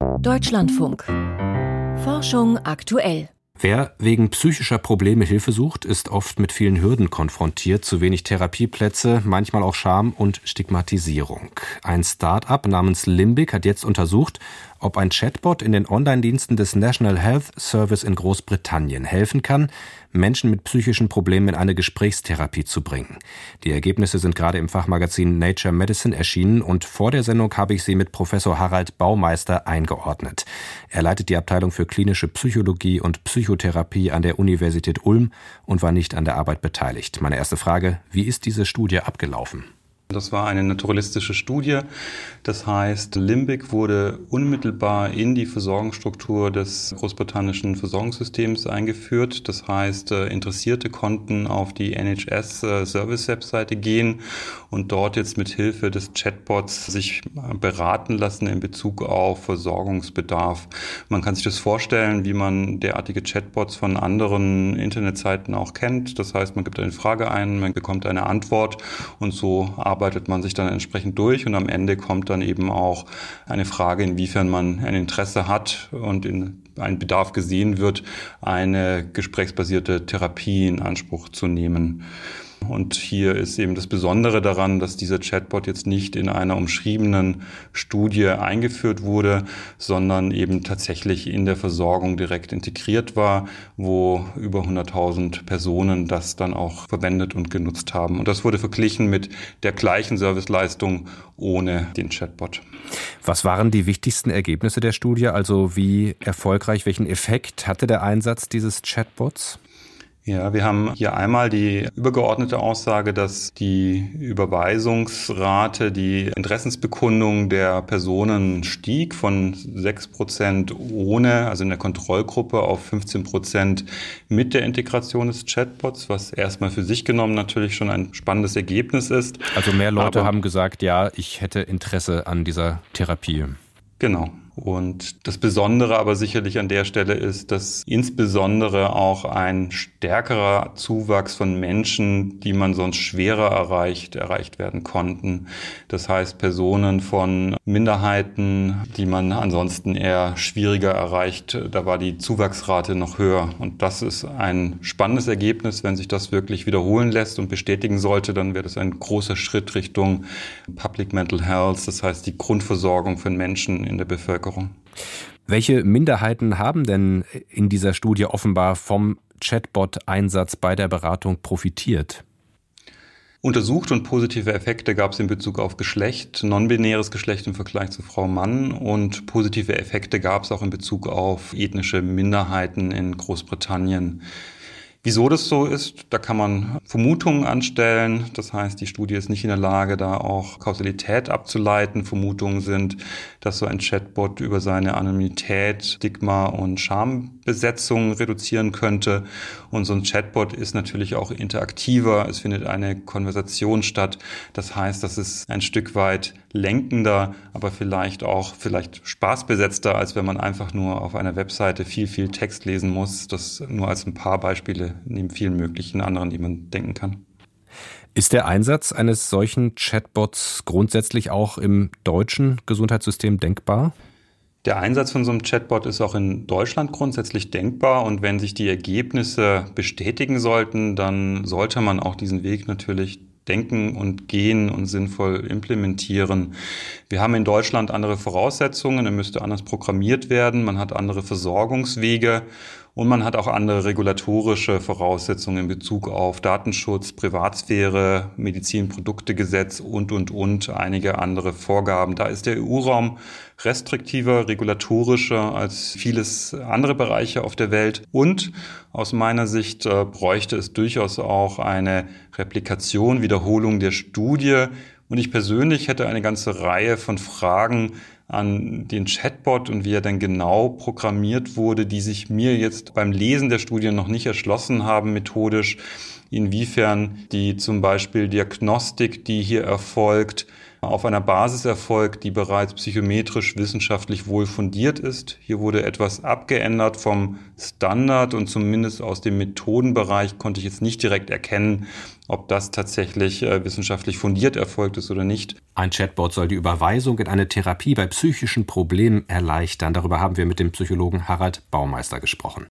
Deutschlandfunk. Forschung aktuell. Wer wegen psychischer Probleme Hilfe sucht, ist oft mit vielen Hürden konfrontiert, zu wenig Therapieplätze, manchmal auch Scham und Stigmatisierung. Ein Start-up namens Limbic hat jetzt untersucht, ob ein Chatbot in den Online-Diensten des National Health Service in Großbritannien helfen kann, Menschen mit psychischen Problemen in eine Gesprächstherapie zu bringen. Die Ergebnisse sind gerade im Fachmagazin Nature Medicine erschienen und vor der Sendung habe ich sie mit Professor Harald Baumeister eingeordnet. Er leitet die Abteilung für klinische Psychologie und Psychotherapie an der Universität Ulm und war nicht an der Arbeit beteiligt. Meine erste Frage, wie ist diese Studie abgelaufen? Das war eine naturalistische Studie. Das heißt, Limbic wurde unmittelbar in die Versorgungsstruktur des großbritannischen Versorgungssystems eingeführt. Das heißt, äh, Interessierte konnten auf die NHS-Service-Webseite gehen und dort jetzt mit Hilfe des Chatbots sich beraten lassen in Bezug auf Versorgungsbedarf. Man kann sich das vorstellen, wie man derartige Chatbots von anderen Internetseiten auch kennt. Das heißt, man gibt eine Frage ein, man bekommt eine Antwort und so arbeitet arbeitet man sich dann entsprechend durch und am Ende kommt dann eben auch eine Frage, inwiefern man ein Interesse hat und in ein Bedarf gesehen wird, eine gesprächsbasierte Therapie in Anspruch zu nehmen. Und hier ist eben das Besondere daran, dass dieser Chatbot jetzt nicht in einer umschriebenen Studie eingeführt wurde, sondern eben tatsächlich in der Versorgung direkt integriert war, wo über 100.000 Personen das dann auch verwendet und genutzt haben. Und das wurde verglichen mit der gleichen Serviceleistung ohne den Chatbot. Was waren die wichtigsten Ergebnisse der Studie? Also wie erfolgreich, welchen Effekt hatte der Einsatz dieses Chatbots? Ja, wir haben hier einmal die übergeordnete Aussage, dass die Überweisungsrate, die Interessensbekundung der Personen stieg von 6 Prozent ohne, also in der Kontrollgruppe auf 15 Prozent mit der Integration des Chatbots, was erstmal für sich genommen natürlich schon ein spannendes Ergebnis ist. Also mehr Leute Aber, haben gesagt, ja, ich hätte Interesse an dieser Therapie. Genau. Und das Besondere aber sicherlich an der Stelle ist, dass insbesondere auch ein stärkerer Zuwachs von Menschen, die man sonst schwerer erreicht, erreicht werden konnten. Das heißt Personen von Minderheiten, die man ansonsten eher schwieriger erreicht, da war die Zuwachsrate noch höher. Und das ist ein spannendes Ergebnis. Wenn sich das wirklich wiederholen lässt und bestätigen sollte, dann wäre das ein großer Schritt Richtung Public Mental Health, das heißt die Grundversorgung von Menschen in der Bevölkerung. Bevölkerung. Welche Minderheiten haben denn in dieser Studie offenbar vom Chatbot-Einsatz bei der Beratung profitiert? Untersucht und positive Effekte gab es in Bezug auf Geschlecht, non-binäres Geschlecht im Vergleich zu Frau Mann und positive Effekte gab es auch in Bezug auf ethnische Minderheiten in Großbritannien. Wieso das so ist, da kann man Vermutungen anstellen. Das heißt, die Studie ist nicht in der Lage, da auch Kausalität abzuleiten. Vermutungen sind, dass so ein Chatbot über seine Anonymität, Stigma und Schambesetzung reduzieren könnte. Und so ein Chatbot ist natürlich auch interaktiver. Es findet eine Konversation statt. Das heißt, das ist ein Stück weit lenkender, aber vielleicht auch vielleicht spaßbesetzter, als wenn man einfach nur auf einer Webseite viel, viel Text lesen muss. Das nur als ein paar Beispiele neben vielen möglichen anderen, die man denken kann. Ist der Einsatz eines solchen Chatbots grundsätzlich auch im deutschen Gesundheitssystem denkbar? Der Einsatz von so einem Chatbot ist auch in Deutschland grundsätzlich denkbar und wenn sich die Ergebnisse bestätigen sollten, dann sollte man auch diesen Weg natürlich denken und gehen und sinnvoll implementieren. Wir haben in Deutschland andere Voraussetzungen, er müsste anders programmiert werden, man hat andere Versorgungswege und man hat auch andere regulatorische Voraussetzungen in Bezug auf Datenschutz, Privatsphäre, Medizinproduktegesetz und, und, und einige andere Vorgaben. Da ist der EU-Raum restriktiver, regulatorischer als vieles andere Bereiche auf der Welt. Und aus meiner Sicht äh, bräuchte es durchaus auch eine Replikation, Wiederholung der Studie. Und ich persönlich hätte eine ganze Reihe von Fragen, an den Chatbot und wie er denn genau programmiert wurde, die sich mir jetzt beim Lesen der Studien noch nicht erschlossen haben methodisch, inwiefern die zum Beispiel Diagnostik, die hier erfolgt, auf einer Basis erfolgt, die bereits psychometrisch wissenschaftlich wohl fundiert ist. Hier wurde etwas abgeändert vom Standard und zumindest aus dem Methodenbereich konnte ich jetzt nicht direkt erkennen, ob das tatsächlich äh, wissenschaftlich fundiert erfolgt ist oder nicht. Ein Chatbot soll die Überweisung in eine Therapie bei psychischen Problemen erleichtern. Darüber haben wir mit dem Psychologen Harald Baumeister gesprochen.